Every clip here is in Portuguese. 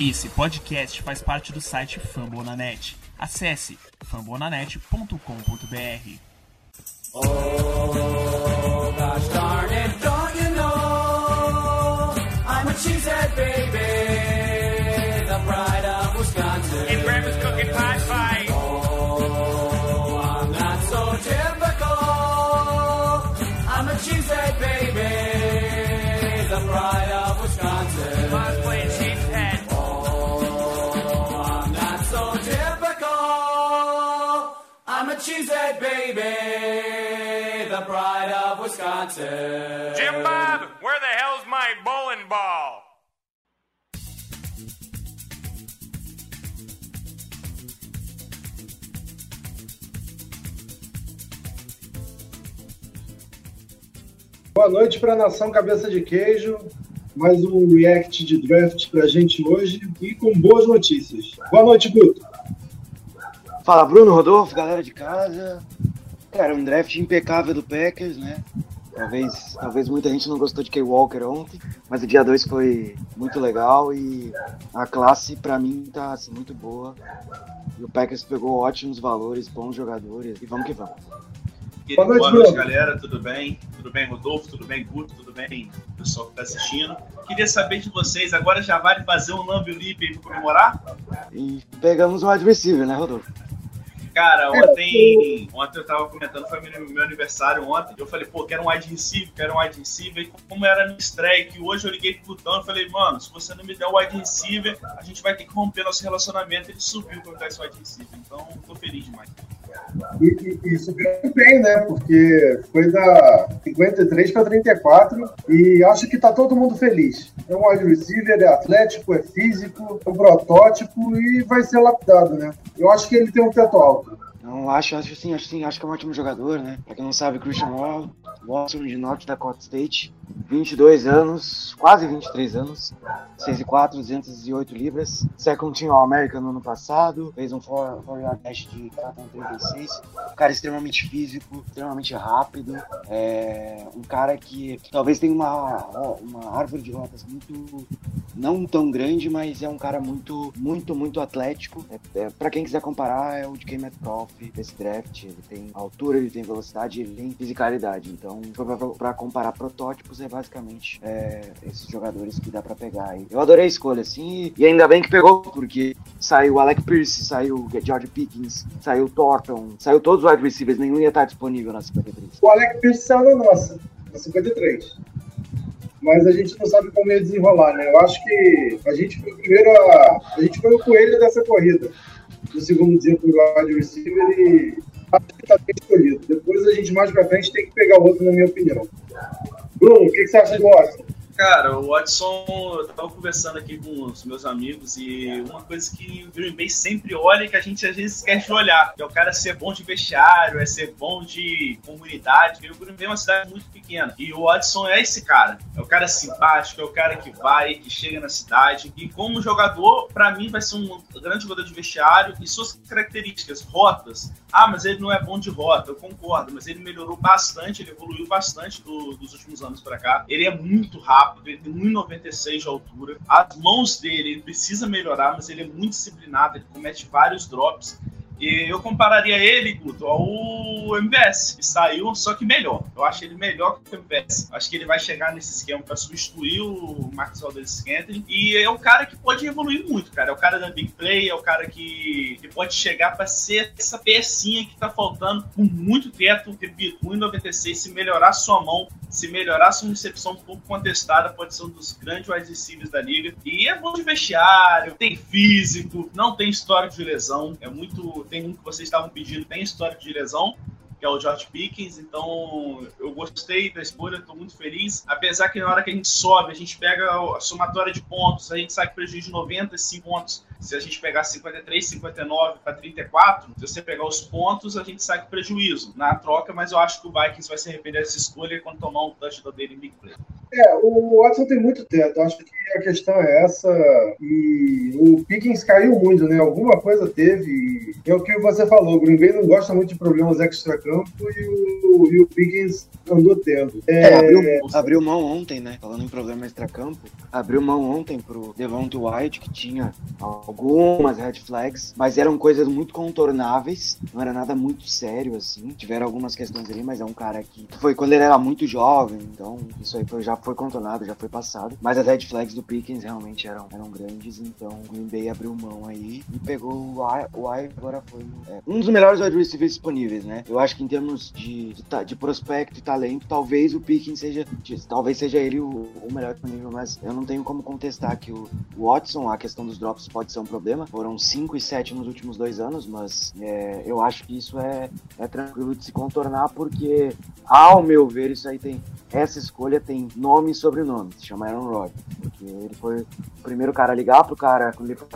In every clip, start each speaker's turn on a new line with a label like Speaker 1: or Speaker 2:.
Speaker 1: Esse podcast faz parte do site Fambonanet. Acesse fambonanet.com.br.
Speaker 2: Oh, cheesehead baby, the pride of Wisconsin.
Speaker 3: Jim Bob, where the hell's my bowling ball?
Speaker 4: Boa noite para a Nação Cabeça de Queijo. Mais um react de draft para a gente hoje e com boas notícias. Boa noite, Guto.
Speaker 5: Fala, Bruno, Rodolfo, galera de casa. Cara, um draft impecável do Packers, né? Talvez, talvez muita gente não gostou de Kay Walker ontem, mas o dia 2 foi muito legal e a classe, pra mim, tá assim, muito boa. E o Packers pegou ótimos valores, bons jogadores, e vamos que vamos.
Speaker 4: Boa
Speaker 6: Boa
Speaker 4: noite,
Speaker 6: noite,
Speaker 4: Bruno.
Speaker 6: galera. Tudo bem? Tudo bem, Rodolfo? Tudo bem, Guto? Tudo bem, pessoal que está assistindo? Queria saber de vocês, agora já vale fazer um Lamb Leap aí para comemorar?
Speaker 5: E pegamos um receiver, né, Rodolfo?
Speaker 6: Cara, ontem, ontem eu tava comentando, foi meu, meu aniversário ontem, eu falei, pô, quero um wide receiver, quero um wide receiver, e como era minha estreia, que hoje eu liguei pro Gutão e falei, mano, se você não me der o wide receiver, a gente vai ter que romper nosso relacionamento, ele subiu pra me dar esse wide receiver, então tô feliz demais.
Speaker 4: E, e, e subiu bem, né? Porque foi da 53 para 34 e acho que tá todo mundo feliz. É um wide receiver, é atlético, é físico, é um protótipo e vai ser lapidado, né? Eu acho que ele tem um teto alto.
Speaker 5: Não, acho, acho sim, acho sim, acho que é um ótimo jogador, né? Pra quem não sabe, Christian Wall, Watson de North Dakota State, 22 anos, quase 23 anos, 6 e 4, 208 libras, second team All-American no ano passado, fez um 4-yard dash de 4,36, um cara extremamente físico, extremamente rápido, é um cara que talvez tenha uma, uma árvore de rotas muito, não tão grande, mas é um cara muito, muito, muito atlético. É, é, para quem quiser comparar, é o DK Metcalf desse draft. Ele tem altura, ele tem velocidade, ele tem fisicalidade. Então, para comparar protótipos, é basicamente é, esses jogadores que dá para pegar. Eu adorei a escolha, assim, e ainda bem que pegou, porque saiu Alec Pierce, saiu George Pickens, saiu Thornton, saiu todos os wide receivers, nenhum ia estar disponível na 53.
Speaker 4: O Alec Pierce saiu na nossa, na 53. Mas a gente não sabe como ia desenrolar, né? Eu acho que a gente foi o primeiro a. A gente foi o coelho dessa corrida. No segundo dia pro wide receiver e acho que tá bem escolhido. Depois a gente mais pra frente tem que pegar outro, na minha opinião. Bruno, o que, que você acha do Watson?
Speaker 6: Cara, o Watson, eu tava conversando aqui com os meus amigos e uma coisa que o Green Bay sempre olha e que a gente às vezes esquece de olhar, é o cara ser bom de vestiário, é ser bom de comunidade, porque o Green Bay é uma cidade muito pequena. E o Watson é esse cara. É o cara simpático, é o cara que vai, que chega na cidade. E como jogador, pra mim vai ser um grande jogador de vestiário e suas características, rotas. Ah, mas ele não é bom de rota, eu concordo, mas ele melhorou bastante, ele evoluiu bastante do- dos últimos anos pra cá. Ele é muito rápido, ele tem 1,96 de altura. As mãos dele, ele precisa melhorar, mas ele é muito disciplinado, ele comete vários drops. E eu compararia ele, Guto, ao MVS, que saiu, só que melhor. Eu acho ele melhor que o MVS. Acho que ele vai chegar nesse esquema para substituir o Marcus Valdez Scantling. E é um cara que pode evoluir muito, cara. É o cara da big play, é o cara que, que pode chegar para ser essa pecinha que tá faltando com muito teto. Repito, 1,96. Se melhorar sua mão, se melhorar sua recepção um pouco contestada, pode ser um dos grandes wide receivers da liga. E é bom de vestiário, tem físico, não tem histórico de lesão. É muito. Tem um que vocês estavam pedindo, tem histórico de lesão. Que é o George Pickens, então eu gostei da escolha, estou muito feliz. Apesar que na hora que a gente sobe, a gente pega a somatória de pontos, a gente sai com prejuízo de 95 pontos Se a gente pegar 53, 59 para 34, se você pegar os pontos, a gente sai com prejuízo na troca, mas eu acho que o Vikings vai se arrepender dessa escolha quando tomar um touchdown dele em big play.
Speaker 4: É, o Watson tem muito teto. Acho que a questão é essa. E o Pickens caiu muito, né? Alguma coisa teve. E é o que você falou. O Green Bay não gosta muito de problemas extra-campo e o, e o Pickens andou tendo.
Speaker 5: É, abriu, abriu mão ontem, né? Falando em problema extra-campo, abriu mão ontem pro Devonta White, que tinha algumas red flags, mas eram coisas muito contornáveis, não era nada muito sério, assim. Tiveram algumas questões ali, mas é um cara que foi quando ele era muito jovem, então isso aí foi, já foi contornado, já foi passado. Mas as red flags do Pickens realmente eram, eram grandes, então o Green Bay abriu mão aí e pegou o White, o White agora foi é, um dos melhores wide receivers disponíveis, né? Eu acho que em termos de, de, de prospecto e talento, talvez o Pickens seja, talvez seja ele o, o melhor disponível, mas eu não tenho como contestar que o Watson, a questão dos drops pode ser um problema. Foram 5 e 7 nos últimos dois anos, mas é, eu acho que isso é, é tranquilo de se contornar, porque, ao meu ver, isso aí tem. Essa escolha tem nome e sobrenome, se chama Aaron Rodgers, porque ele foi o primeiro cara a ligar pro cara quando ele foi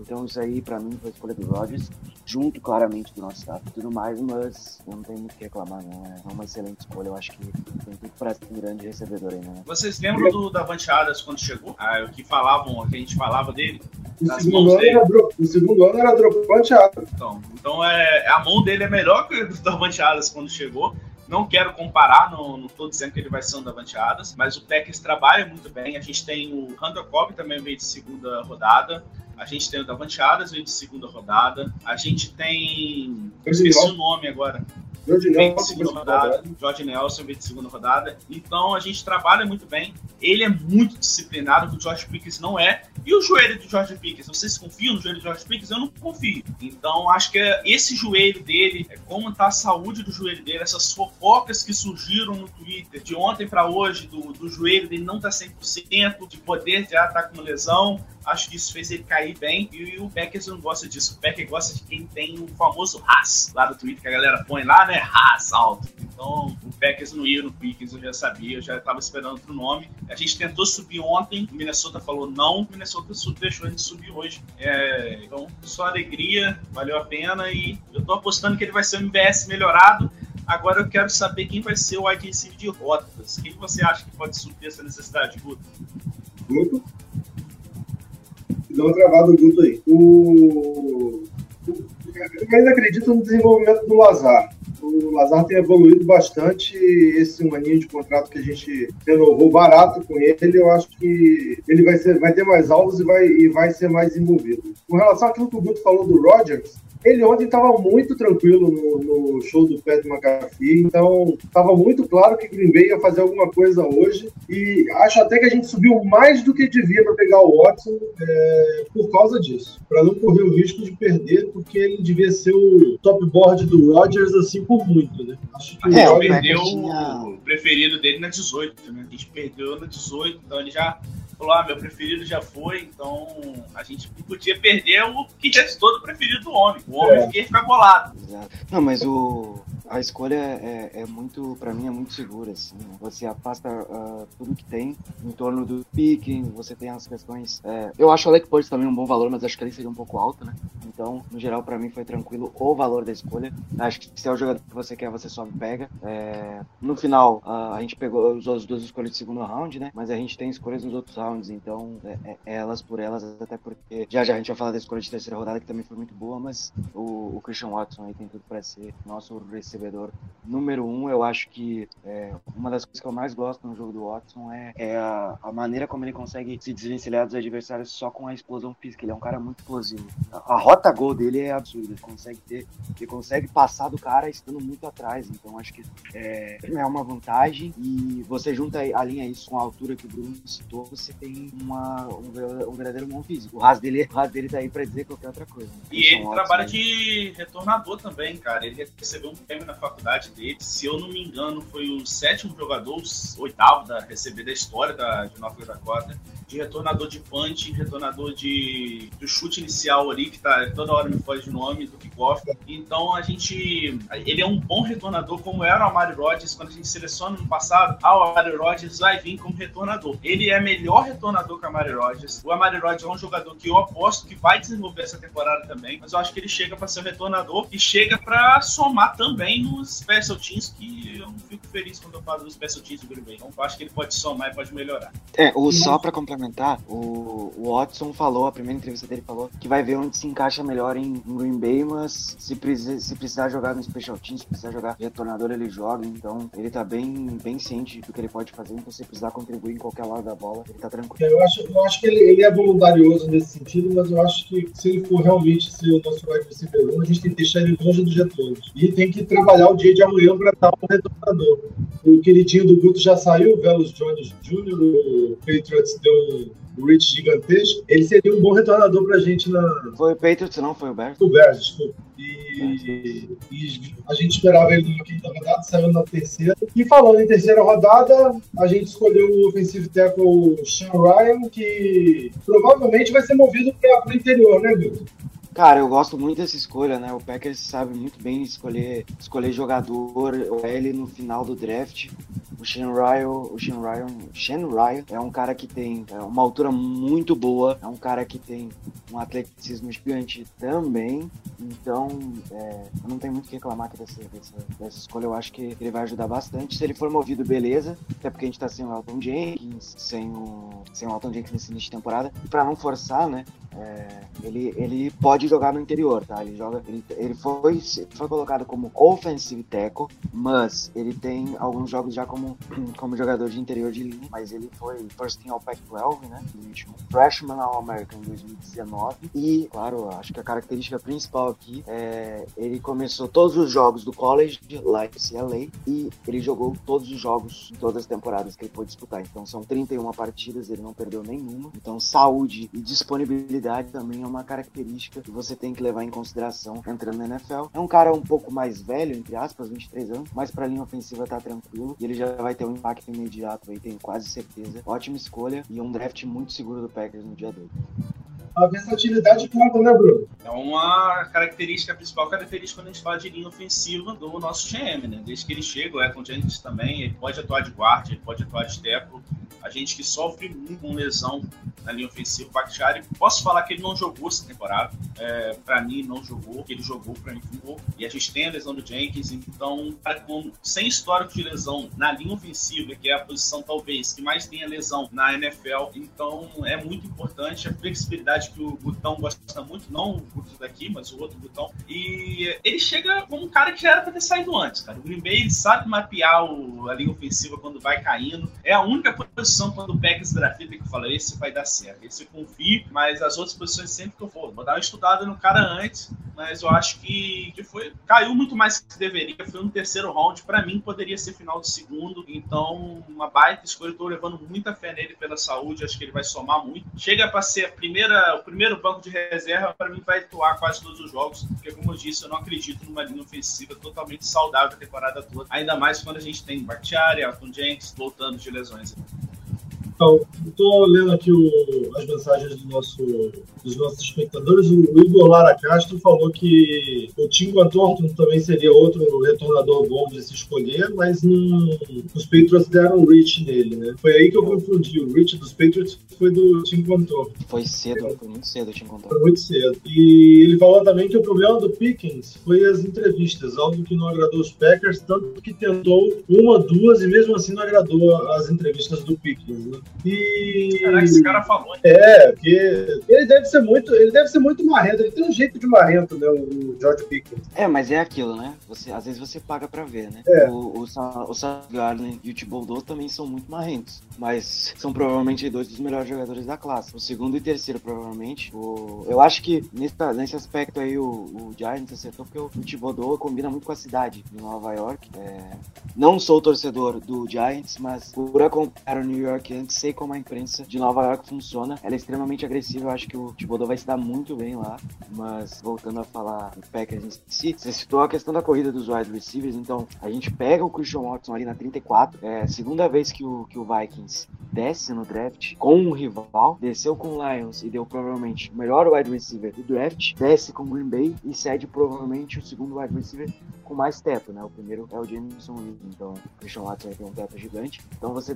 Speaker 5: então isso aí pra mim foi a escolha do Rodgers, junto claramente do nosso staff e tudo mais, mas eu não tenho muito o que reclamar, não. É uma excelente escolha, eu acho que tem tudo pra ser um grande recebedor aí, né?
Speaker 6: Vocês lembram do Davante Adams quando chegou? Ah, o que falavam, o que a gente falava dele?
Speaker 4: O segundo, ano
Speaker 6: dele.
Speaker 4: era dro- o segundo ano era dropante.
Speaker 6: Então, então é, a mão dele é melhor que a do Davante Adams quando chegou. Não quero comparar, não, não tô dizendo que ele vai ser um Davante Adams, mas o Packers trabalha muito bem. A gente tem o Hunter Cobb também veio de segunda rodada. A gente tem o Davante Adams veio de segunda rodada. A gente tem. Eu esqueci o nome agora.
Speaker 4: Jorge Nelson,
Speaker 6: segunda rodada. George Nelson veio de segunda rodada. Então a gente trabalha muito bem. Ele é muito disciplinado, que o George Pickens não é. E o joelho do George Pickens? Vocês confiam no joelho do George Pickens? Eu não confio. Então acho que é esse joelho dele, é como tá a saúde do joelho dele, essas fofocas que surgiram no Twitter de ontem para hoje, do, do joelho dele não tá 100%, de poder já tá com lesão. Acho que isso fez ele cair bem. E o Packers não gosta disso. O Packers gosta de quem tem o famoso Haas lá do Twitter, que a galera põe lá, né? Haas alto. Então, o Packers não ia no Pickens, eu já sabia, eu já estava esperando outro nome. A gente tentou subir ontem, o Minnesota falou não, o Minnesota deixou a gente subir hoje. É, então, só alegria, valeu a pena e eu tô apostando que ele vai ser um MBS melhorado. Agora eu quero saber quem vai ser o receiver de rotas. Quem você acha que pode suprir essa necessidade, Guto?
Speaker 4: Guto. Dá uma travada o Guto aí. O- Eu ainda acredito no desenvolvimento do Lazar. O Lazar tem evoluído bastante. Esse um aninho de contrato que a gente renovou barato com ele, eu acho que ele vai, ser, vai ter mais alvos e vai, e vai ser mais envolvido. Com relação àquilo que o Guto falou do Rodgers, ele ontem estava muito tranquilo no, no show do Pat McAfee, então estava muito claro que Green Bay ia fazer alguma coisa hoje e acho até que a gente subiu mais do que devia para pegar o Watson é, por causa disso, para não correr o risco de perder, porque ele devia ser o top board do Rodgers assim por muito, né? Acho que
Speaker 6: A gente
Speaker 5: É, o
Speaker 6: perdeu
Speaker 5: tinha-
Speaker 6: o preferido dele na 18, né? A gente perdeu na 18, então ele já falou: ah, meu preferido já foi, então a gente não podia perder o que restou do preferido do homem. O homem
Speaker 4: É.
Speaker 6: fiquei ficar bolado.
Speaker 5: Exato. Não, mas o, a escolha é, é muito, pra mim, é muito segura, assim. Você afasta ah, tudo que tem em torno do picking, você tem as questões. é, eu acho o Alec Burks também um bom valor, mas acho que ele seria um pouco alto, né? Então, no geral, pra mim foi tranquilo o valor da escolha. Acho que se é o jogador que você quer, você só pega. É, no final, ah, a gente pegou usou as duas escolhas de segundo round, né? Mas a gente tem escolhas nos outros rounds, então é, é elas por elas, até porque já já a gente vai falar da escolha de terceira rodada, que também foi muito boa, mas o, o Christian Watson aí tem tudo pra ser nosso recebedor número um. Eu acho que é, uma das coisas que eu mais gosto no jogo do Watson é, é a, a maneira como ele consegue se desvencilhar dos adversários só com a explosão física. Ele é um cara muito explosivo. A, a rota gol dele é absurda. Ele consegue ter, ele consegue passar do cara estando muito atrás. Então acho que é, é uma vantagem. E você junta aí- alinha isso com a altura que o Bruno citou, você tem uma, um, um verdadeiro bom físico. O ras dele, o ras dele tá aí pra dizer qualquer outra coisa. né?
Speaker 6: E ele
Speaker 5: Watson
Speaker 6: trabalha de retornador também, cara. Ele recebeu um prêmio na faculdade dele. Se eu não me engano, foi o sétimo jogador, o oitavo da receber da história da, de North Dakota, de retornador de punch, retornador de, de chute inicial ali, que tá toda hora me foge de nome, do kickoff. Então a gente. Ele é um bom retornador, como era o Amari Rodgers, quando a gente seleciona no passado. Ah, o Amari Rodgers vai vir como retornador. Ele é melhor retornador que o Amari Rodgers. O Amari Rodgers é um jogador que eu aposto que vai desenvolver essa temporada também, mas eu acho que ele chega para ser retornador e chega para somar também nos special teams, que eu não fico feliz quando eu falo dos special teams do Green Bay. Então eu acho que ele pode somar e pode melhorar.
Speaker 5: É, o, só pra complementar, o, o Watson falou, a primeira entrevista dele falou, que vai ver onde se encaixa melhor em, Green Bay, mas se, precisa, se precisar jogar no Special Teams, se precisar jogar de retornador, ele joga. Então ele tá bem, bem ciente do que ele pode fazer. Então se precisar contribuir em qualquer lado da bola, ele tá tranquilo.
Speaker 4: Eu acho, eu acho que ele, ele é voluntarioso nesse sentido, mas eu acho que se ele for realmente ser o nosso wide receiver 1, a gente tem que deixar ele longe dos retornos. E tem que trabalhar o dia de amanhã para estar um retornador. O queridinho do Guto já saiu, o Velos Jones Jr., o Patriots deu um reach gigantesco. Ele seria um bom retornador pra gente na,
Speaker 5: Foi o Patriots, não foi o Bears?
Speaker 4: do Bears, desculpa. E, e a gente esperava ele na quinta rodada, saiu na terceira. E falando em terceira rodada, a gente escolheu o offensive tackle Sean Ryan, que provavelmente vai ser movido para o interior, né, Guto?
Speaker 5: Cara, eu gosto muito dessa escolha, né? O Packers sabe muito bem escolher, escolher jogador L no final do draft. O Sean Ryan, o Ryan, Sean Ryan é um cara que tem é, uma altura muito boa, é um cara que tem um atleticismo gigante também. Então, é, eu não tenho muito o que reclamar aqui dessa, dessa, dessa escolha. Eu acho que ele vai ajudar bastante. Se ele for movido, beleza. Até porque a gente tá sem o Elton Jenkins, sem o, sem o Elton Jenkins nesse início de temporada. E pra não forçar, né? É, ele, ele pode jogar no interior, tá? Ele joga. Ele, ele foi, foi colocado como offensive tackle, mas ele tem alguns jogos já como, como jogador de interior de linha. Mas ele foi first team All Pac-12, né? Último freshman All American em 2019. E, claro, acho que a característica principal aqui é ele começou todos os jogos do college lá em CLA e ele jogou todos os jogos todas as temporadas que ele pôde disputar. Então são 31 partidas, ele não perdeu nenhuma. Então saúde e disponibilidade também é uma característica que você tem que levar em consideração entrando na NFL. É um cara um pouco mais velho, entre aspas, 23 anos, mas pra linha ofensiva tá tranquilo e ele já vai ter um impacto imediato aí, tenho quase certeza. Ótima escolha e um draft muito seguro do Packers no dia 2.
Speaker 4: A versatilidade conta, né, Bruno?
Speaker 6: É uma característica, a principal característica quando a gente fala de linha ofensiva do nosso GM, né? Desde que ele chega, o Elton Jenkins também, ele pode atuar de guarda, ele pode atuar de teco. A gente que sofre muito com lesão na linha ofensiva, o Bakhtiari, posso falar que ele não jogou essa temporada. É, para mim, não jogou. Ele jogou, para mim, jogou. E a gente tem a lesão do Jenkins, então, cara, com, sem histórico de lesão na linha ofensiva, que é a posição talvez que mais tenha lesão na NFL, então é muito importante a flexibilidade que o Gutão gosta muito, não o Guto daqui, mas o outro Gutão. E ele chega como um cara que já era pra ter saído antes, cara. O Green Bay ele sabe mapear o, a linha ofensiva quando vai caindo. É a única posição quando o Packers grafita que fala, esse vai dar certo. Esse eu confio, mas as outras posições sempre que eu for. Vou dar uma estudada no cara antes, mas eu acho que, que foi. Caiu muito mais que deveria. Foi no terceiro round. Pra mim, poderia ser final do segundo. Então, uma baita escolha. Tô levando muita fé nele pela saúde. Acho que ele vai somar muito. Chega pra ser a primeira, o primeiro banco de reserva. Pra mim, vai atuar quase todos os jogos. Porque, como eu disse, eu não acredito numa linha ofensiva totalmente saudável a temporada toda. Ainda mais quando a gente tem Bakhtiari, Alton Jenks voltando de lesões.
Speaker 4: Então, estou lendo aqui o- as mensagens do nosso, dos nossos espectadores. O Igor Lara Castro falou que o Tim Thornton também seria outro retornador bom de se escolher, mas não, os Patriots deram um reach nele, né? Foi aí que eu confundi. O reach dos Patriots foi do Tim Thornton.
Speaker 5: Foi cedo, foi muito cedo, te encontrar.
Speaker 4: Foi muito cedo. E ele falou também que o problema do Pickens foi as entrevistas, algo que não agradou os Packers, tanto que tentou uma, duas e mesmo assim não agradou as entrevistas do Pickens. Né? E
Speaker 6: Caraca, esse cara falou. hein?
Speaker 4: é, porque ele deve ser muito, ele deve ser muito marrento, ele tem um jeito de marrento, né, o George Pickens.
Speaker 5: É, mas é aquilo, né? Você, às vezes você paga pra ver, né?
Speaker 4: É.
Speaker 5: O, o, Sa- o e o Thibodeau também são muito marrentos. Mas são provavelmente dois dos melhores jogadores da classe. O segundo e terceiro, provavelmente. O, eu acho que nesse, nesse aspecto aí o, o Giants acertou porque o, o Thibodeau combina muito com a cidade de Nova York. É, não sou torcedor do Giants, mas por acompanhar o New York Yankees sei como a imprensa de Nova York funciona. Ela é extremamente agressiva. Eu acho que o Thibodeau vai se dar muito bem lá. Mas voltando a falar do Packers em si, você citou a questão da corrida dos wide receivers. Então a gente pega o Christian Watson ali na 34. É segunda vez que o, que o Vikings desce no draft com um rival, desceu com o Lions e deu provavelmente o melhor wide receiver do draft, desce com o Green Bay e cede provavelmente o segundo wide receiver com mais teto, né? O primeiro é o Jameson Williams, então o Christian Watson tem um teto gigante. Então você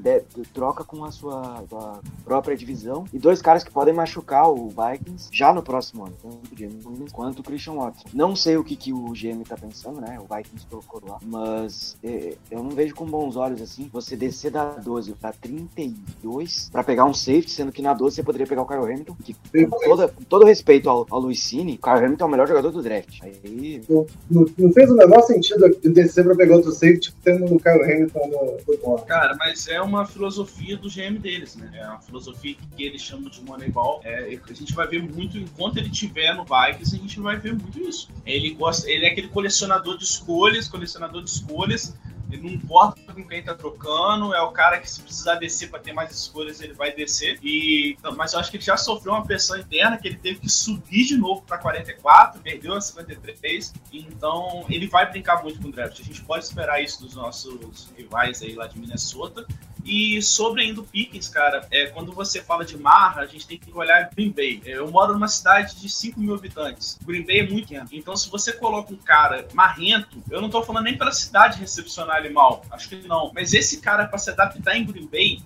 Speaker 5: troca com a sua, sua, própria divisão e dois caras que podem machucar o Vikings já no próximo ano, tanto o Jameson Williams quanto o Christian Watson. Não sei o que, que o GM tá pensando, né? O Vikings colocou lá, mas é, eu não vejo com bons olhos assim você descer da 12 para 32 para pegar um safety, sendo que na 12 você poderia pegar o Kyle Hamilton, que com, toda, com todo respeito ao, ao Luiz Cine, o Kyle Hamilton é o melhor jogador do draft. Aí
Speaker 4: Não, não- não fez o menor sentido de descer pra pegar outro safety tendo o Kyle Hamilton no, no.
Speaker 6: Cara, mas é uma filosofia do GM deles, né? É uma filosofia que eles chamam de Moneyball. É, a gente vai ver muito, enquanto ele tiver no Vikings, a gente vai ver muito isso. Ele gosta, ele é aquele colecionador de escolhas, colecionador de escolhas. Ele não importa com quem tá trocando, é o cara que se precisar descer para ter mais escolhas, ele vai descer. E, então, mas eu acho que ele já sofreu uma pressão interna que ele teve que subir de novo para 44, perdeu a 53. Então ele vai brincar muito com o draft. A gente pode esperar isso dos nossos rivais aí lá de Minnesota. E sobre ainda o Pickens, cara, é, quando você fala de marra, a gente tem que olhar Green Bay. É, Eu moro numa cidade de 5 mil habitantes. Green Bay é muito pequeno. Então, se você coloca um cara marrento, eu não tô falando nem pela cidade recepcionar ele mal, acho que não. Mas esse cara, pra se adaptar em Green Bay,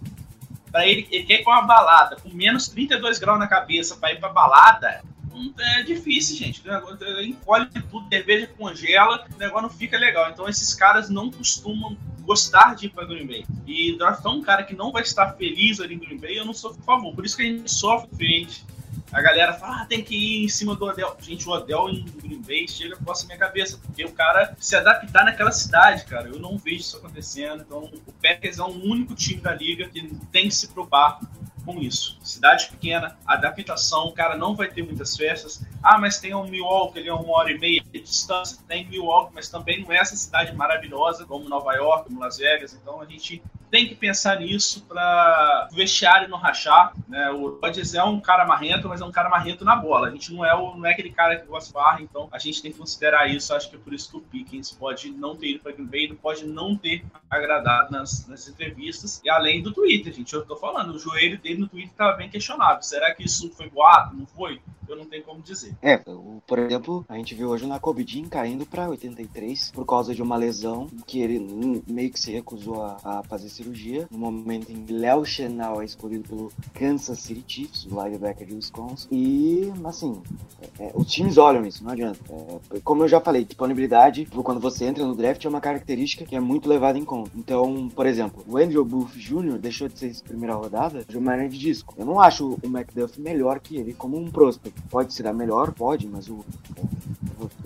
Speaker 6: pra ele, ele quer ir com uma balada, com menos 32 graus na cabeça pra ir pra balada, é difícil, gente. Encolhe tudo, cerveja congela, o negócio não fica legal. Então, esses caras não costumam gostar de ir pra Green Bay. E draftar um cara que não vai estar feliz ali em Green Bay, eu não sou a favor. Por isso que a gente sofre frente. A galera fala, ah, tem que ir em cima do Odell. Gente, o Odell em Green Bay chega a coça minha cabeça, porque o cara se adaptar naquela cidade, cara, eu não vejo isso acontecendo. Então, o Packers é o único time da liga que tem que se preocupar com isso. Cidade pequena, adaptação, o cara não vai ter muitas festas. Ah, mas tem um Milwaukee, é uma hora e meia de distância. Tem Milwaukee, mas também não é essa cidade maravilhosa como Nova York, como Las Vegas. Então a gente tem que pensar nisso para o vestiário não rachar. Né? O Rodgers é um cara marrento, mas é um cara marrento na bola. A gente não é, o, não é aquele cara que gosta de barra, então a gente tem que considerar isso. Acho que é por isso que o Pickens pode não ter ido para Green Bay, pode não ter agradado nas, nas entrevistas. E além do Twitter, gente, eu tô falando, o joelho dele no Twitter estava bem questionável. Será que isso foi boato? Não foi? Eu não tenho como dizer.
Speaker 5: É, por exemplo, a gente viu hoje o Nakobe Dean caindo pra 83 por causa de uma lesão que ele meio que se recusou a, a fazer cirurgia. No momento em que Léo Chenal é escolhido pelo Kansas City Chiefs, o linebacker de Wisconsin. E, assim, é, é, os times olham isso, não adianta. É, como eu já falei, disponibilidade, quando você entra no draft, é uma característica que é muito levada em conta. Então, por exemplo, o Andrew Booth Jr. deixou de ser primeira rodada de uma de disco. Eu não acho o McDuff melhor que ele como um prospect. Pode ser a melhor, pode, mas o.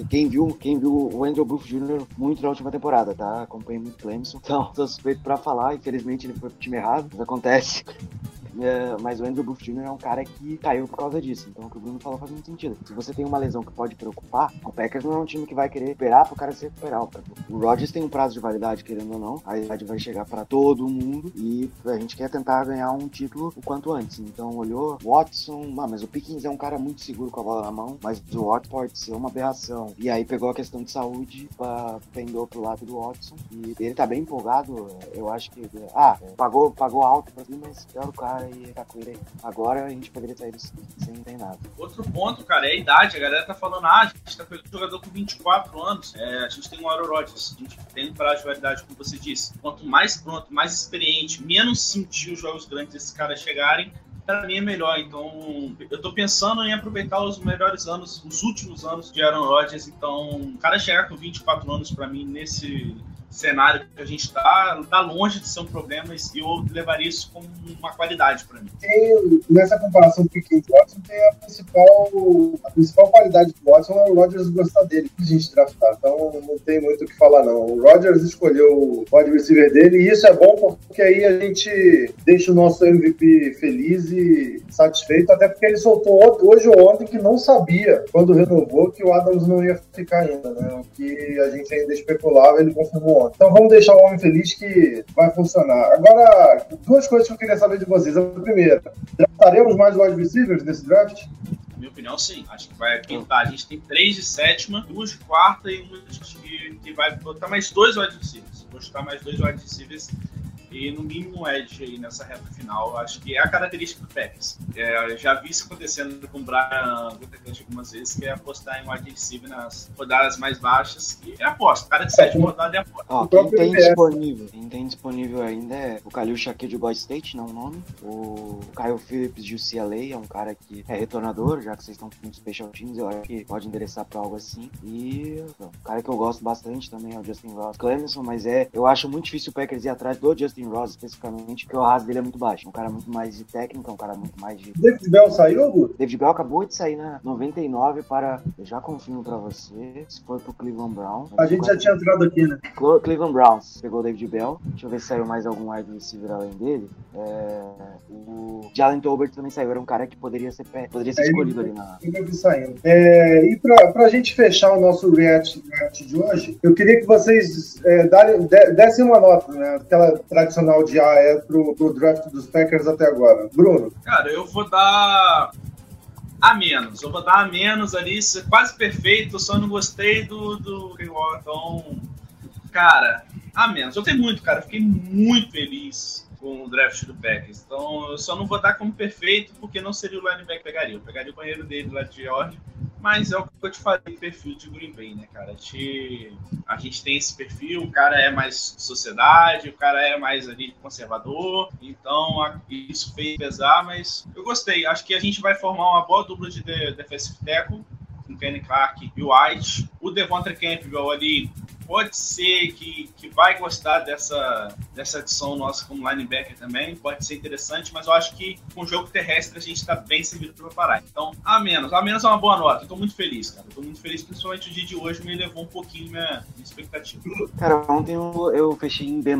Speaker 5: Quem viu, quem viu o Andrew Booth Jr. muito na última temporada, tá? Acompanhei muito Clemson. Então, tô suspeito pra falar. Infelizmente, ele foi pro time errado. Isso acontece. É, mas o Andrew Booth Jr. é um cara que caiu por causa disso. Então o que o Bruno falou faz muito sentido. Se você tem uma lesão que pode preocupar, o Packers não é um time que vai querer esperar pro cara se recuperar. O Rodgers tem um prazo de validade, querendo ou não. A idade vai chegar pra todo mundo e a gente quer tentar ganhar um título o quanto antes. Então olhou Watson, ah, mas o Pickens é um cara muito seguro com a bola na mão, mas o Watson pode ser uma aberração. E aí pegou a questão de saúde, pra, pendou pro lado do Watson e ele tá bem empolgado. Eu acho que ah, pagou, pagou alto pra mim, mas era o cara e. Agora a gente poderia sair sem, sem nada.
Speaker 6: Outro ponto, cara, é a idade. A galera tá falando, ah, a gente tá pegando jogador com 24 anos. É, a gente tem um Aaron Rodgers, a gente tem um prazo de validade, como você disse. Quanto mais pronto, mais experiente, menos sentir os jogos grandes desses caras chegarem, pra mim é melhor. Então, eu tô pensando em aproveitar os melhores anos, os últimos anos de Aaron Rodgers. Então, o cara chegar com 24 anos, pra mim, nesse cenário que a gente tá, tá longe de ser um problema e eu levaria isso como uma qualidade pra mim.
Speaker 4: Tem, nessa comparação do Pickens e Watson, tem a principal, a principal qualidade do Watson é o Rodgers gostar dele, que a gente draftar. Então não tem muito o que falar, não. O Rodgers escolheu o wide receiver dele e isso é bom porque aí a gente deixa o nosso MVP feliz e satisfeito, até porque ele soltou hoje ou ontem que não sabia, quando renovou, que o Adams não ia ficar ainda, né? O que a gente ainda especulava, ele confirmou bom. Então vamos deixar o homem feliz que vai funcionar. Agora, duas coisas que eu queria saber de vocês. A primeira, draftaremos mais wide receivers nesse draft?
Speaker 6: Na minha opinião, sim. Acho que vai pintar. A gente tem três de sétima, duas de quarta e uma de que vai botar mais dois wide receivers. Vou chutar mais dois wide receivers e no mínimo um edge aí nessa reta final. Acho que é a característica do Packers. É, já vi isso acontecendo com o Brian Gutekunst algumas vezes, que é apostar em wide receiver nas rodadas mais baixas. E é aposta. Cada de sétima rodada é aposta.
Speaker 5: Ó, quem tem disponível, quem tem disponível ainda é o Kalil Shaquille de Boyd State, não o nome. O Kyle Phillips de UCLA, é um cara que é retornador, já que vocês estão com special teams, eu acho que pode endereçar pra algo assim. E o cara que eu gosto bastante também é o Justin Ross Clemson, mas é, eu acho muito difícil o Packers ir atrás do Justin Ross especificamente, porque o raso dele é muito baixo. Um cara muito mais de técnica, um cara muito mais de
Speaker 4: David Bell saiu, Guto?
Speaker 5: David Bell acabou de sair na 99 para. Eu já confirmo pra você. Se foi pro Cleveland Brown.
Speaker 4: A gente já tinha entrado aqui, né?
Speaker 5: Cleveland Browns pegou o David Bell. Deixa eu ver se saiu mais algum wide receiver além dele. É, o Jalen Tolbert também saiu. Era um cara que poderia ser, poderia ser
Speaker 4: É, ele-
Speaker 5: escolhido ali na.
Speaker 4: Eu vi saindo. É, e pra, pra gente fechar o nosso react, react de hoje, eu queria que vocês é, dessem uma nota, né? Aquela tradicional de A é pro, pro draft dos Packers até agora. Bruno,
Speaker 6: Cara, eu vou dar a menos. Eu vou dar a menos ali, é quase perfeito, só não gostei do, do. Então, cara, a menos. Eu tenho muito, cara. Fiquei muito feliz com o draft do Packers. Então, eu só não vou dar como perfeito, porque não seria o linebacker que pegaria. Eu pegaria o banheiro dele lá de Georgia. Mas é o que eu te falei, perfil de Green Bay, né, cara? A gente, a gente tem esse perfil, o cara é mais sociedade, o cara é mais ali conservador, então a- isso fez pesar, mas eu gostei. Acho que a gente vai formar uma boa dupla de de- defensive tackle, com Kenny Clark e White. O Devonta Campbell ali pode ser que, que vai gostar dessa, dessa adição nossa como linebacker também, pode ser interessante, mas eu acho que com o jogo terrestre a gente está bem servido para parar. Então, a menos, a menos é uma boa nota. Eu tô muito feliz, cara. Eu tô muito feliz, principalmente o dia de hoje me levou um pouquinho minha, minha expectativa.
Speaker 5: Cara, ontem eu, eu fechei em B,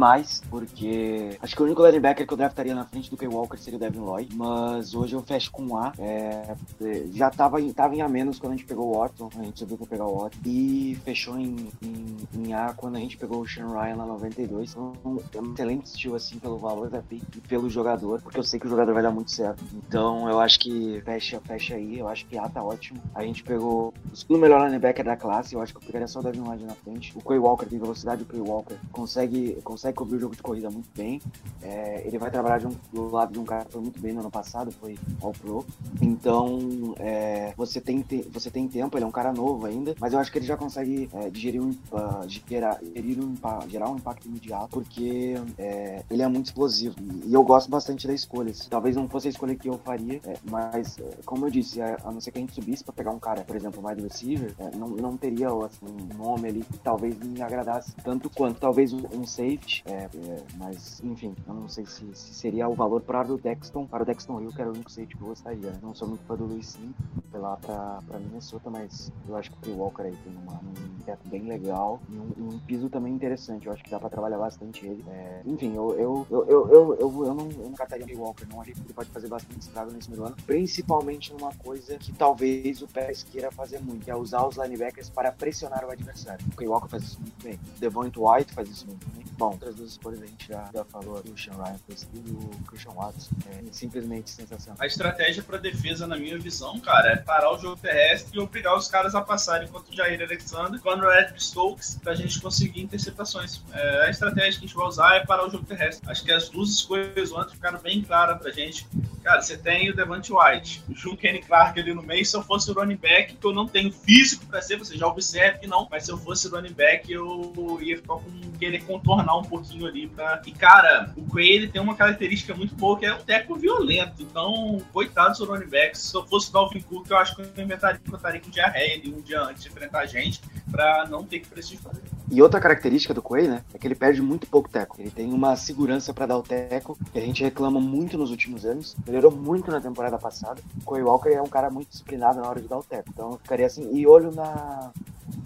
Speaker 5: porque acho que o único linebacker que eu draftaria na frente do Kay Walker seria o Devin Lloyd. Mas hoje eu fecho com A. É, é, já tava, tava em A menos quando a gente pegou o Watson, a gente subiu pra pegar o Watson. E fechou em, em, em A quando a gente pegou o Sean Ryan na 92. Então, é um excelente estilo assim pelo valor da pick e pelo jogador, porque eu sei que o jogador vai dar muito certo. Então eu acho que fecha, fecha aí. Eu acho que A tá ótimo. A gente pegou o segundo melhor linebacker da classe. Eu acho que eu pegaria só o Devin Lloyd na frente. O Quay Walker tem velocidade, o Quay Walker consegue, consegue cobrir o jogo de corrida muito bem. É, ele vai trabalhar um- do lado de um cara que foi muito bem no ano passado, foi All Pro. Então, é, você, tem, te- você tem tempo, ele é um cara novo ainda, mas eu acho que ele já consegue é, digerir um, ah, gerar, um, gerar um impacto imediato, porque é, ele é muito explosivo. E, eu gosto bastante da escolha. Talvez não fosse a escolha que eu faria, é, mas, é, como eu disse, a, a não ser que a gente subisse pra pegar um cara, por exemplo, wide receiver, é, não, não teria assim, um nome ali que talvez me agradasse tanto quanto talvez um, um safety, é, é, mas enfim, eu não sei se, se seria o valor para o Dexton, para o Dexton Hill, que era o único safety que eu gostaria. né? Não sou muito fã do Luiz Sim, lá pra, pra Minnesota, mas eu acho que o Walker aí tem uma, um teto bem legal e um, um piso também interessante. Eu acho que dá pra trabalhar bastante ele. É, enfim, eu, eu, eu, eu, eu, eu, eu não, eu não cataria o Walker, não. Acho que ele pode fazer bastante estrago nesse primeiro ano, principalmente numa coisa que talvez o Pérez queira fazer muito, que é usar os linebackers para pressionar o adversário. O Trey Walker faz isso muito bem. O Devonta White faz isso muito bem. Bom, outras duas escolhas a gente já, já falou o Sean Ryan tudo, o Christian Watson. É simplesmente sensacional.
Speaker 6: A estratégia para defesa, na minha visão, cara, parar o jogo terrestre e obrigar os caras a passarem contra o Jair Alexander, quando o Ed Stokes, pra gente conseguir interceptações. É, a estratégia que a gente vai usar é parar o jogo terrestre. Acho que as duas escolhas ontem ficaram bem claras pra gente. Cara, você tem o Devante White, o Kenny Clark ali no meio. Se eu fosse o running back, que eu não tenho físico pra ser, você já observa que não, mas se eu fosse running back, eu ia ficar com querer contornar um pouquinho ali pra. E, cara, o Quay ele tem uma característica muito boa que é um teco violento. Então, coitado do running back. Se eu fosse o Dalvin Cook, eu acho que eu inventaria, inventaria com diarreia ali um dia antes de enfrentar a gente, pra não ter que precipitar.
Speaker 5: E outra característica do Quay, né, é que ele perde muito pouco teco. Ele tem uma segurança pra dar o teco, que a gente reclama muito nos últimos anos. Melhorou muito na temporada passada. O Quay Walker é um cara muito disciplinado na hora de dar o teco. Então eu ficaria assim, e olho na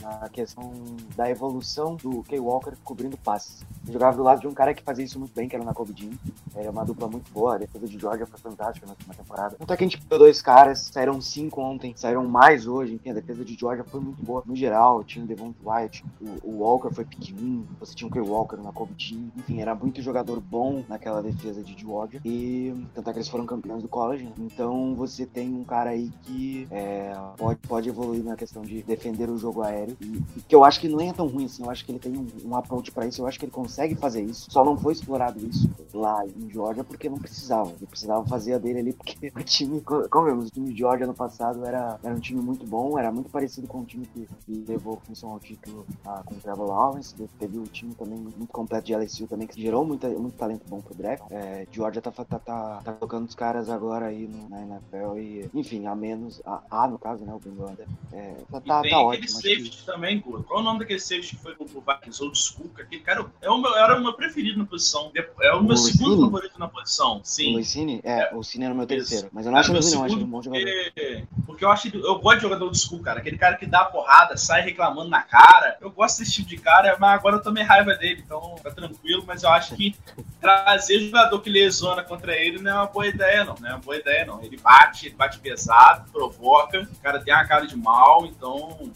Speaker 5: na questão da evolução do Kay Walker cobrindo passes. Ele jogava do lado de um cara que fazia isso muito bem, que era o Nakobe Dean. Era uma dupla muito boa, a defesa de Georgia foi fantástica na última temporada. Tanto é que a gente pegou dois caras, saíram cinco ontem, saíram mais hoje, enfim, a defesa de Georgia foi muito boa. No geral, tinha o Devon White, o, o Walker foi 1, você tinha o Kay Walker, o Nakobe Dean, enfim, era muito jogador bom naquela defesa de Georgia. E tanto é que eles foram campeões do college, né? então você tem um cara aí que é, pode, pode evoluir na questão de defender o jogo aéreo. E que eu acho que não é tão ruim assim, eu acho que ele tem um, um approach pra isso, eu acho que ele consegue fazer isso. Só não foi explorado isso lá em Georgia porque não precisava. Ele precisava fazer a dele ali porque o time, como vemos, o time de Georgia no passado era, era um time muito bom, era muito parecido com o time que, que levou função ao título ah, com o Trevor Lawrence. Teve o time também muito completo de LSU também, que gerou muita, muito talento bom pro draft. É, Georgia tá, tá, tá, tá colocando os caras agora aí no, na NFL e, enfim, a menos, a, a no caso, né, o Ben Wander, é, tá, tá, tá ótimo.
Speaker 6: Também, Guto. Qual é o nome daquele safety que foi pro pro Vikings? Old School? Aquele cara é o meu, era o meu preferido na posição. É o meu
Speaker 5: O
Speaker 6: segundo
Speaker 5: Lucini?
Speaker 6: favorito na posição.
Speaker 5: O
Speaker 6: Sim.
Speaker 5: Lucine? É, o Cine era o meu terceiro. Mas eu não acho ele não, acho ele um bom jogador.
Speaker 6: porque, porque eu acho que eu gosto de jogador old school, cara. Aquele cara que dá a porrada, sai reclamando na cara. Eu gosto desse tipo de cara, mas agora eu tomei raiva dele, então tá tranquilo. Mas eu acho que trazer jogador que lesiona contra ele não é uma boa ideia, não. Não é uma boa ideia, não. Ele bate, ele bate pesado, provoca. O cara tem uma cara de mal, então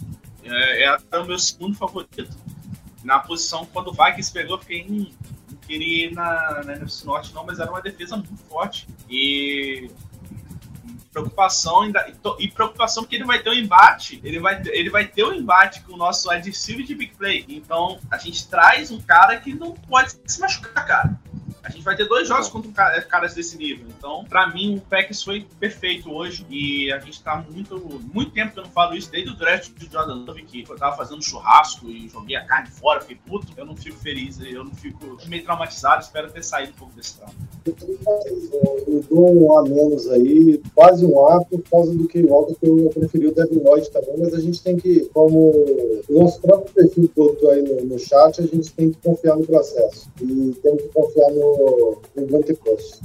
Speaker 6: é, é o meu segundo favorito. Na posição, quando o Vikings pegou, fiquei. Hum, não queria ir na, na NFC Norte, não, mas era uma defesa muito forte. E preocupação ainda, e preocupação porque ele vai ter um embate, ele vai ter, ele vai ter um embate com o nosso receiver de big play. Então, a gente traz um cara que não pode se machucar, cara. A gente vai ter dois jogos contra um cara- caras desse nível. Então, pra mim, o Packers foi perfeito hoje. E a gente tá muito, muito tempo que eu não falo isso, desde o draft de Jordan Love, que eu tava fazendo churrasco e joguei a carne fora, fiquei puto. Eu não fico feliz, eu não fico meio traumatizado. Espero ter saído um pouco desse trauma.
Speaker 4: Eu dou um A menos aí, quase um A por causa do que Walker, que eu preferi o Devin Lloyd também, mas a gente tem que, como o nosso próprio perfil botou aí no, no chat, a gente tem que confiar no processo. E tem que confiar no, no Dante Cross.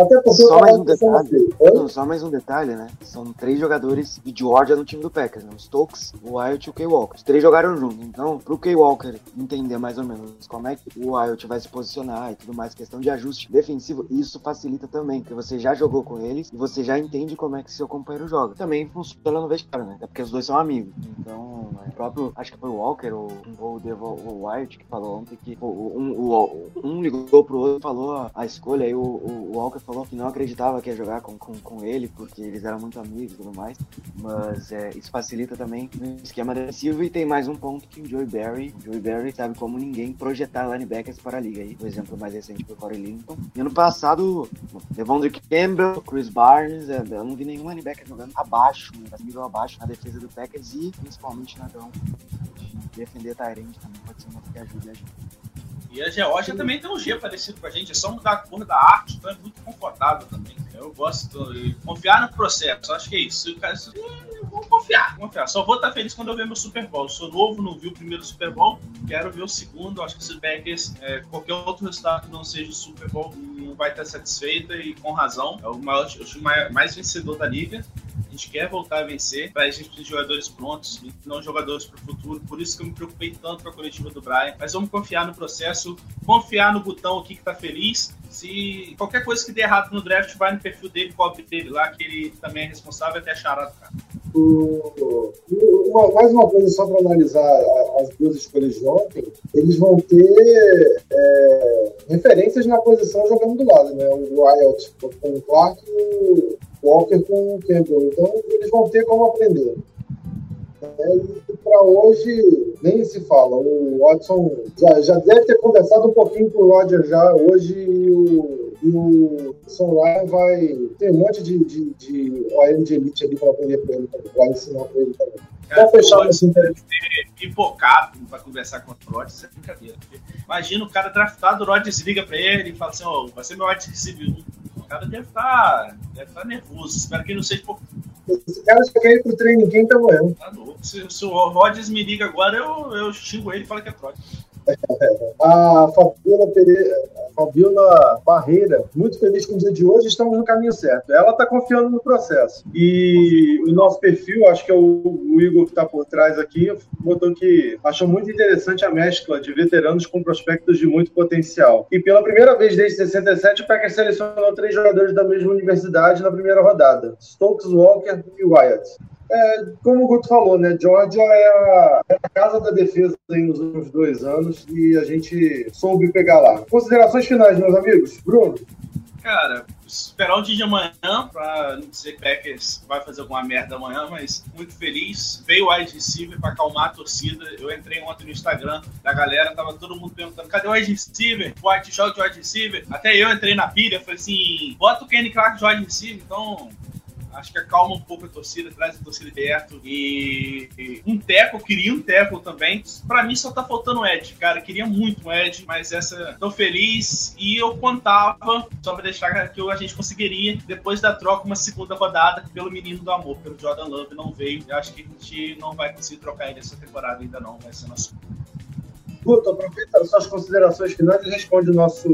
Speaker 4: Até porque
Speaker 5: Só mais um detalhe. Não, só mais um detalhe, né? São três jogadores de Georgia no time do Packers, né? O Stokes, o Wyatt e o Kay Walker. Os três jogaram juntos. Então, pro Kay Walker entender mais ou menos como é que o Wyatt vai se posicionar e tudo mais, questão de ajuste defensivo, isso facilita também, porque você já jogou com eles e você já entende como é que seu companheiro joga. Também funciona no vestiário, né? É porque os dois são amigos. Então, é, o próprio, acho que foi o Walker ou, ou o Devo, o Wyatt que falou ontem que um, o- um ligou pro outro e falou a, a escolha, aí o, o Walker falou que não acreditava que ia jogar com, com, com ele, porque eles eram muito amigos e tudo mais. Mas é, isso facilita também no esquema defensivo e tem mais um ponto que o Joey Barry, o Joey Barry sabe como ninguém projetar linebackers para a liga aí. O exemplo mais recente foi o Corey Linton. E ano passado, Devondre Campbell, Chris Barnes, é, eu não vi nenhum linebacker jogando abaixo, nível abaixo na defesa do Packers e principalmente na. De defender Tyrande também pode ser uma que ajude a gente.
Speaker 6: E a Geórgia também tem um G parecido com a gente, é só mudar a cor da arte, então é muito confortável também. Eu gosto de confiar no processo, acho que é isso. Isso- eu vou confiar, confiar. Só vou estar feliz quando eu ver meu Super Bowl. Sou novo, não vi o primeiro Super Bowl, quero ver o segundo. Acho que se Packers, é, qualquer outro resultado que não seja o Super Bowl, não vai estar satisfeita e com razão. É o, maior, o mais vencedor da liga. Gente quer voltar a vencer, para a gente ter jogadores prontos e não jogadores para o futuro. Por isso que eu me preocupei tanto com a coletiva do Brian. Mas vamos confiar no processo, confiar no botão aqui que tá feliz. Se qualquer coisa que der errado no draft, vai no perfil dele, cobre dele lá, que ele também é responsável até charado, cara.
Speaker 4: O- mais uma coisa só para analisar as duas escolhas de ontem, eles vão ter é, referências na posição jogando do lado, né? O Wyatt com o Clark e o Walker com o Campbell. Então eles vão ter como aprender. É, e para hoje nem se fala. O Watson já, já deve ter conversado um pouquinho com o Roger já hoje e o, e o Son Ryan vai ter um monte de, de, de OM de elite ali para aprender para ele para ensinar para ele também. Só fechar assim, pra-
Speaker 6: pipocado pra conversar com o Rodgers, é brincadeira. Imagina o cara draftado, o Rodgers liga pra ele e fala assim, ó, vai ser meu wide receiver 1. O cara deve estar deve tá nervoso. Espero que ele não seja por
Speaker 4: esse cara quer ir pro training camp tá morrendo.
Speaker 6: tá louco. Se, se o Rodgers me liga agora, eu, eu xingo ele e falo que é trote.
Speaker 4: A Fabiola, Pereira, Fabiola Barreira, muito feliz com o dia de hoje, estamos no caminho certo. Ela está confiando no processo. E o nosso perfil, acho que é o, o Igor que está por trás aqui, botou que achou muito interessante a mescla de veteranos com prospectos de muito potencial. E pela primeira vez desde 67, o Packers selecionou três jogadores da mesma universidade na primeira rodada: Stokes, Walker e Wyatt. É, como o Guto falou, né? Georgia é a, é a casa da defesa nos últimos dois anos e a gente soube pegar lá. Considerações finais, meus amigos. Bruno,
Speaker 6: Cara, esperar o dia de amanhã pra não dizer que Packers vai fazer alguma merda amanhã, mas muito feliz. Veio o wide receiver pra acalmar a torcida. Eu entrei ontem no Instagram da galera, tava todo mundo perguntando: cadê o wide receiver? White joga de wide receiver. Até eu entrei na pilha, falei assim: bota o Kenny Clark de wide receiver. Então, acho que acalma um pouco a torcida, traz a torcida perto. E e um teco, queria um teco também. Pra mim só tá faltando o Ed, cara. Queria muito um Ed, mas essa tô feliz. E eu contava, só pra deixar que a gente conseguiria, depois da troca, uma segunda rodada pelo menino do amor, pelo Jordan Love, não veio. Eu acho que a gente não vai conseguir trocar ele essa temporada ainda não, vai ser nosso.
Speaker 4: Guto, aproveita as suas considerações finais e responde o nosso,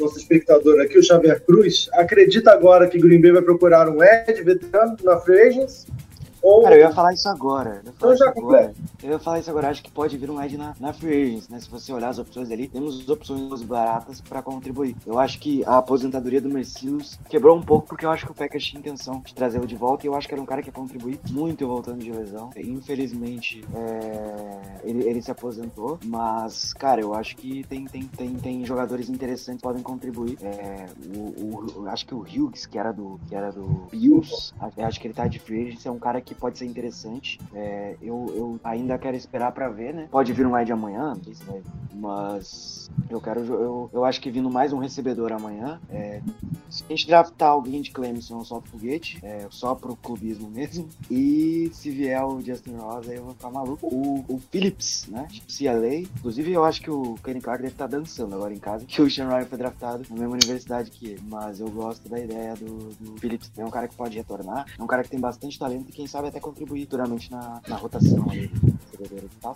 Speaker 4: nosso espectador aqui, o Xavier Cruz. Acredita agora que Green Bay vai procurar um Ed veterano na Free Agents? Ou...
Speaker 5: Cara, eu ia falar isso agora. Eu ia falar
Speaker 4: Então
Speaker 5: isso agora. Eu ia falar isso agora. Acho que pode vir um Ed na, na Free Agents, né? Se você olhar as opções ali, temos opções baratas pra contribuir. Eu acho que a aposentadoria do Mercilus quebrou um pouco, porque eu acho que o Packers tinha intenção de trazê-lo de volta. E eu acho que era um cara que ia contribuir muito voltando de lesão. Infelizmente, é, ele, ele se aposentou. Mas, cara, eu acho que tem, tem, tem, tem jogadores interessantes que podem contribuir. É, o, o- acho que o Hughes, que era do, que era do Bills, acho- acho que ele tá de free agent, é um cara que pode ser interessante. É, eu, eu ainda quero esperar pra ver, né? Pode vir um Ed amanhã, mas eu quero. Eu, eu acho que vindo mais um recebedor amanhã. é, se a gente draftar alguém de Clemson, eu solto o foguete, é, só pro clubismo mesmo. E se vier o Justin Ross, aí eu vou ficar maluco. O, o Phillips, né? De CLA. Inclusive, eu acho que o Kenny Clark deve estar dançando agora em casa, que o Sean Ryan foi draftado na mesma universidade que ele. Mas eu gosto da ideia do, do Phillips. É um cara que pode retornar, é um cara que tem bastante talento e quem sabe até contribuir futuramente na, na rotação ali.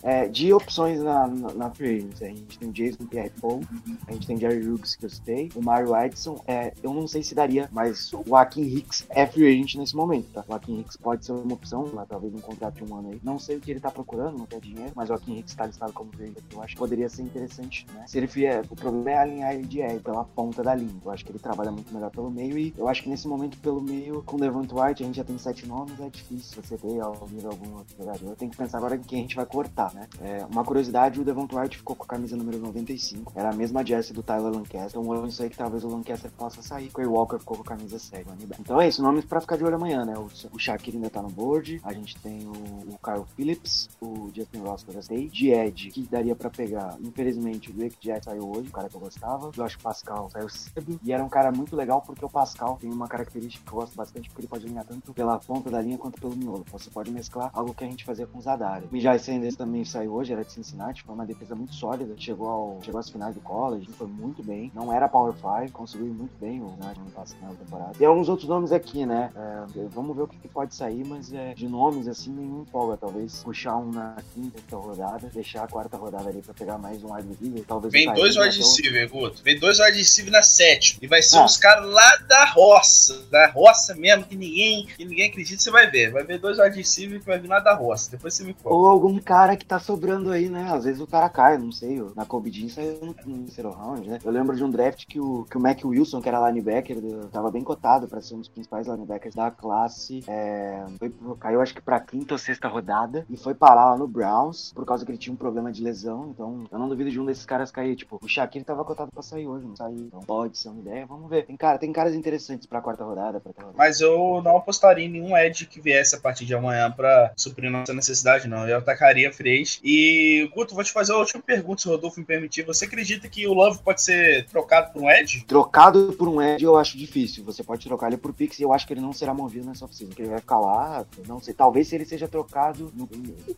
Speaker 5: É, de opções na, na, na free agency, a gente tem o Jason Pierre-Paul, a gente tem o Jerry Hughes que eu citei, o Mario Edson, é, eu não sei se daria, mas o Joaquim Hicks é free agent nesse momento, tá? O Joaquim Hicks pode ser uma opção, mas talvez um contrato de um ano aí. Não sei o que ele tá procurando, não quer dinheiro, mas o Joaquim Hicks tá listado como free agent, eu acho que poderia ser interessante, né? Se ele vier, o problema é alinhar ele de L pela ponta da linha. Eu acho que ele trabalha muito melhor pelo meio e eu acho que nesse momento, pelo meio, com o Levant White, a gente já tem sete nomes, é difícil você ter ao nível algum outro jogador. Tem que pensar agora em quem a gente vai cortar, né? É, uma curiosidade, o Devon White ficou com a camisa número 95. Era a mesma jersey do Tyler Lancaster. Então eu não sei que talvez o Lancaster possa sair. Quay Walker ficou com a camisa 7. Então é isso, nomes pra ficar de olho amanhã, né? O, o Shaqiri ainda tá no board. A gente tem o, o Kyle Phillips, o Justin Ross que eu já sei. De Ed, que daria pra pegar. Infelizmente, o Drake Jack saiu hoje, o cara que eu gostava. Josh Pascal saiu cedo. E era um cara muito legal porque o Pascal tem uma característica que eu gosto bastante, porque ele pode alinhar tanto pela ponta da linha quanto pelo miolo. Você pode mesclar algo que a gente fazia com o Zadari. Mijai Sanders também saiu hoje, era de Cincinnati, foi uma defesa muito sólida. Chegou, ao, chegou às finais do college, foi muito bem. Não era Power 5, conseguiu muito bem o passado na temporada. Tem alguns outros nomes aqui, né? É, vamos ver o que, que pode sair, mas é, de nomes assim, nenhum empolga. Talvez puxar um na quinta rodada, deixar a quarta rodada ali pra pegar mais um wide receiver. Talvez
Speaker 6: Vem dois wide receiver, Guto. Vem dois wide receiver na sétima. E vai ser
Speaker 5: Ah.
Speaker 6: uns caras lá da roça. Da roça mesmo, que ninguém, que ninguém acredita, você vai ver. Vai ver dois wide receiver que vai vir lá da roça. Depois você me conta.
Speaker 5: Ou algum cara que tá sobrando aí, né? Às vezes o cara cai, não sei. Na Kobe Jean saiu no, terceiro round, né? Eu lembro de um draft que o, que o Mac Wilson, que era linebacker, do- tava bem cotado pra ser um dos principais linebackers da classe. É, foi, caiu acho que pra quinta ou sexta rodada e foi parar lá no Browns por causa que ele tinha um problema de lesão. Então eu não duvido de um desses caras cair. Tipo, o Shaqiri tava cotado pra sair hoje, não saiu. Então pode ser uma ideia, vamos ver. Tem, cara, tem caras interessantes pra quarta rodada, pra quarta rodada.
Speaker 6: Mas eu não apostaria em nenhum Ed que viesse a partir de amanhã pra suprir nossa necessidade, não. Eu atacaria Freis. E, Guto, vou te fazer a última pergunta, se o Rodolfo me permitir. Você acredita que o Love pode ser trocado por um Ed?
Speaker 5: Trocado por um Ed eu acho difícil. Você pode trocar ele por Pix e eu acho que ele não será movido nessa oficina. Ele vai ficar lá, não sei. Talvez se ele seja trocado, no-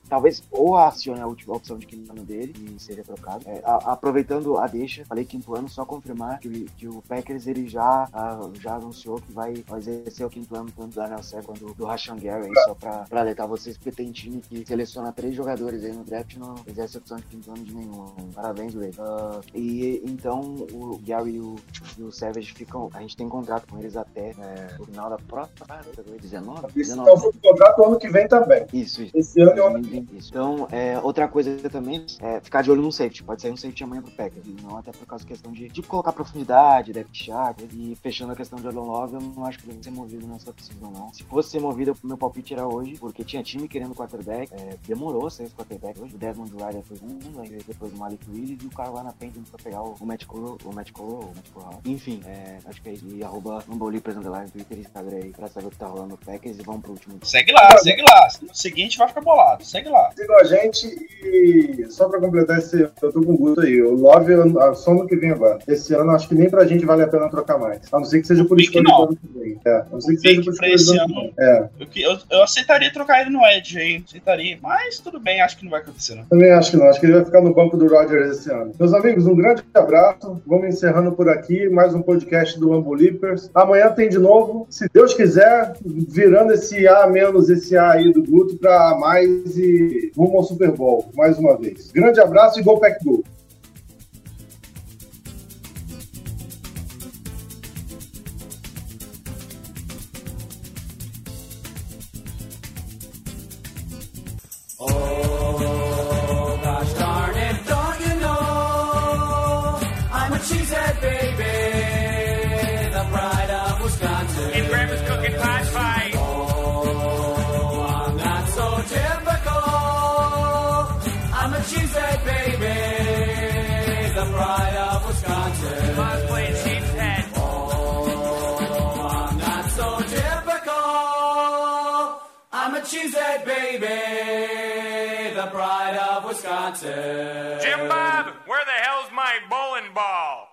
Speaker 5: talvez ou acione a última opção de quinto ano dele e seja trocado. É, a- aproveitando a deixa, falei quinto ano, só confirmar que, que o Packers ele já, ah, já anunciou que vai, vai exercer o quinto ano do Daniel Sé quanto do Rashan Gary
Speaker 4: lembrar.
Speaker 5: só pra, pra alertar vocês, porque tem time que seleciona três jogadores aí no draft e não exerce opção de quinto ano de nenhum. Parabéns, Ray. Ah, e então o Gary e o, e o Savage ficam. A gente tem contrato com eles até é, o final da próxima. 19?
Speaker 4: Esse
Speaker 5: 19.
Speaker 4: é o contrato ano que vem também.
Speaker 5: Isso, isso.
Speaker 4: Esse ano é o ano
Speaker 5: 2020, isso. Então, é, outra coisa também é ficar de olho no safety. Pode sair um safety amanhã pro Packers. Não até por causa da questão de, de colocar profundidade, depth chart. E fechando a questão de Jordan Love, eu não acho que deve ser movido nessa decisão, não. Se fosse ser movido, meu palpite era hoje, porque tinha time querendo quarterback. É, demorou ser esse quarterback hoje. O Desmond Ryder foi um, aí depois o Malik Willis e o Carolina Panthers pra pegar o, o Matt Corral, o Matt Corral, o Matt Corral. Enfim, é, acho que é isso. E arroba Numbolippers Underline, Twitter e Instagram aí pra saber o que tá rolando no Packers e vamos pro último.
Speaker 6: Segue lá, segue lá. No seguinte vai ficar bolado. Segue lá.
Speaker 4: Sigam a gente e só pra completar esse, eu tô com o Guto aí. O Love, só no que vem agora. Esse ano, acho que nem pra gente vale a pena trocar mais. A não ser que seja por escolha
Speaker 6: não.
Speaker 4: do ano que vem. É, a não ser que seja por escolha do ano que
Speaker 6: ano-
Speaker 4: vem. É,
Speaker 6: Eu, eu, eu aceitaria trocar ele no Edge aí. Aceitaria. Mas tudo bem, acho que não vai acontecer, não.
Speaker 4: também acho que não. Acho que ele vai ficar no banco do Rodgers esse ano. Meus amigos, um grande abraço. Vamos encerrando por aqui mais um podcast do Lambo Leapers. Amanhã tem de novo. Se Deus quiser, virando esse A menos esse A aí do Guto pra A mais e rumo ao Super Bowl, mais uma vez. Grande abraço e Go Pack Go!
Speaker 3: Jim Bob, where the hell's my bowling ball?